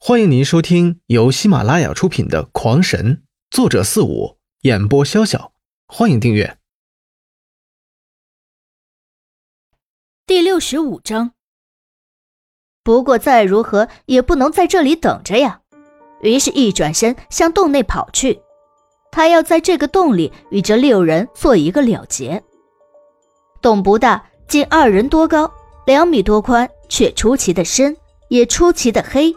欢迎您收听由喜马拉雅出品的《狂神》，作者四五，演播潇潇。欢迎订阅。第六十五章。不过再如何也不能在这里等着呀，于是，一转身向洞内跑去。他要在这个洞里与这六人做一个了结。洞不大，仅二人多高，两米多宽，却出奇的深，也出奇的黑。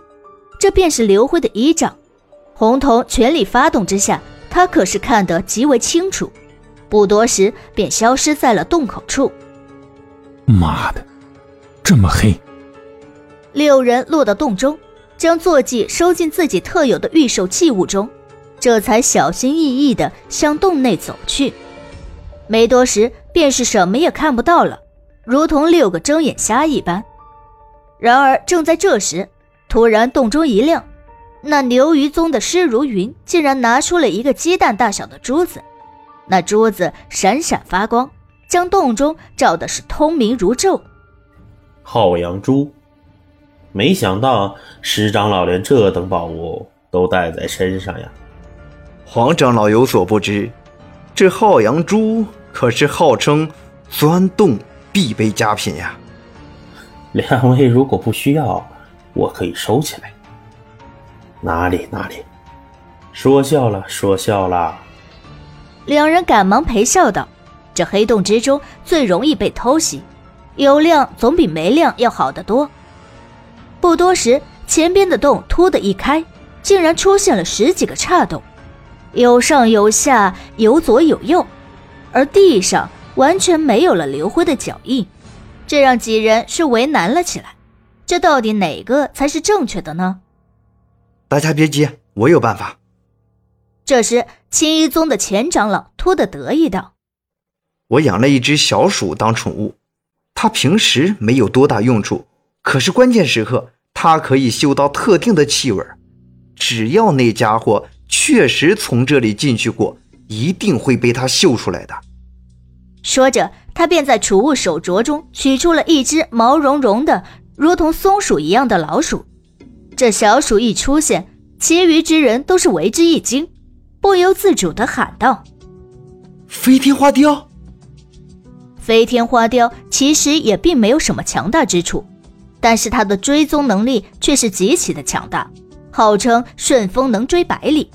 这便是刘辉的依仗。红瞳全力发动之下，他可是看得极为清楚。不多时，便消失在了洞口处。妈的，这么黑！六人落到洞中，将坐骑收进自己特有的御兽器物中，这才小心翼翼地向洞内走去。没多时，便是什么也看不到了，如同六个睁眼瞎一般。然而，正在这时，突然，洞中一亮，那牛鱼宗的施如云竟然拿出了一个鸡蛋大小的珠子，那珠子闪闪发光，将洞中照的是通明如昼。浩阳珠，没想到石长老连这等宝物都带在身上呀！黄长老有所不知，这浩阳珠可是号称钻洞必备佳品呀。两位如果不需要。我可以收起来。哪里哪里，说笑了，说笑了。两人赶忙陪笑道：“这黑洞之中最容易被偷袭，有亮总比没亮要好得多。”不多时，前边的洞突的一开，竟然出现了十几个岔洞，有上有下，有左有右，而地上完全没有了刘辉的脚印，这让几人是为难了起来。这到底哪个才是正确的呢？大家别急，我有办法。这时，青衣宗的前长老突的得意道：“我养了一只小鼠当宠物，它平时没有多大用处，可是关键时刻，它可以嗅到特定的气味。只要那家伙确实从这里进去过，一定会被它嗅出来的。”说着，他便在储物手镯中取出了一只毛茸茸的。如同松鼠一样的老鼠，这小鼠一出现，其余之人都是为之一惊，不由自主的喊道：“飞天花雕！”飞天花雕其实也并没有什么强大之处，但是它的追踪能力却是极其的强大，号称顺风能追百里。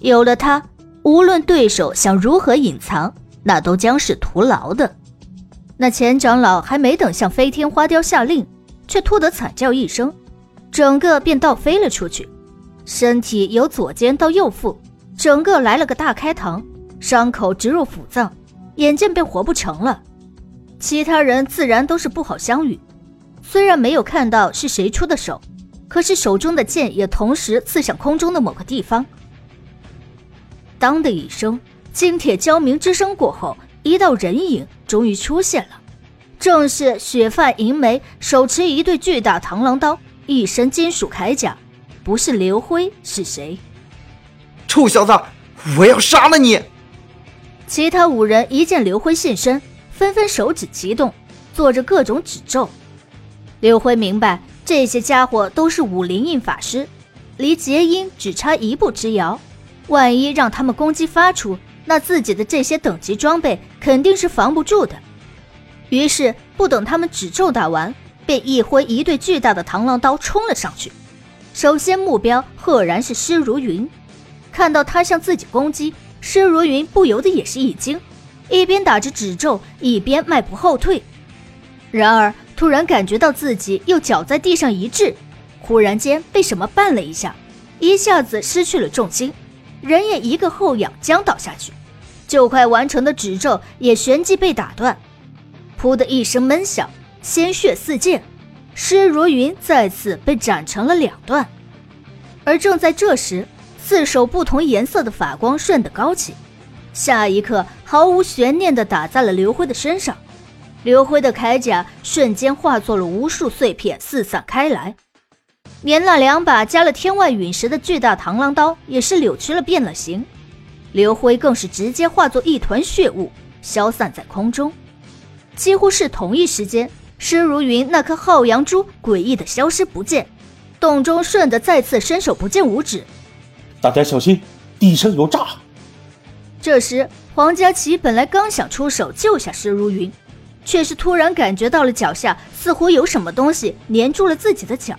有了它，无论对手想如何隐藏，那都将是徒劳的。那钱长老还没等向飞天花雕下令。却突得惨叫一声，整个便倒飞了出去，身体由左肩到右腹，整个来了个大开膛，伤口直入腑脏，眼见便活不成了。其他人自然都是不好相与，虽然没有看到是谁出的手，可是手中的剑也同时刺向空中的某个地方。当的一声金铁交鸣之声过后，一道人影终于出现了。正是雪发银眉，手持一对巨大螳螂刀，一身金属铠甲，不是刘辉是谁？臭小子，我要杀了你！其他五人一见刘辉现身，纷纷手指齐动，做着各种指咒。刘辉明白，这些家伙都是武灵印法师，离结阴只差一步之遥。万一让他们攻击发出，那自己的这些等级装备肯定是防不住的。于是，不等他们指咒打完，便一挥一对巨大的螳螂刀冲了上去。首先目标赫然是施如云。看到他向自己攻击，施如云不由得也是一惊，一边打着指咒，一边迈步后退。然而，突然感觉到自己又脚在地上一滞，忽然间被什么绊了一下，一下子失去了重心，人也一个后仰，将倒下去。就快完成的指咒也旋即被打断。噗的一声闷响，鲜血四溅，施如云再次被斩成了两段。而正在这时，四手不同颜色的法光瞬的高起，下一刻毫无悬念的打在了刘辉的身上。刘辉的铠甲瞬间化作了无数碎片，四散开来，连那两把加了天外陨石的巨大螳螂刀也是扭曲了变了形。刘辉更是直接化作一团血雾，消散在空中。几乎是同一时间，施如云那颗浩阳珠诡异的消失不见，洞中顺的再次伸手不见五指。大家小心，地上有诈！这时，黄佳琪本来刚想出手救下施如云，却是突然感觉到了脚下似乎有什么东西粘住了自己的脚。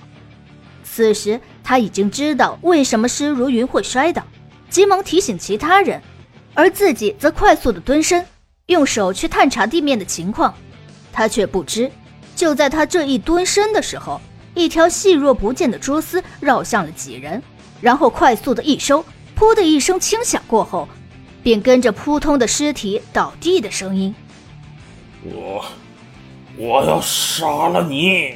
此时他已经知道为什么施如云会摔倒，急忙提醒其他人，而自己则快速的蹲身，用手去探查地面的情况。他却不知，就在他这一蹲身的时候，一条细若不见的蛛丝绕向了几人，然后快速的一收，噗的一声轻响过后，便跟着扑通的尸体倒地的声音。我，我要杀了你！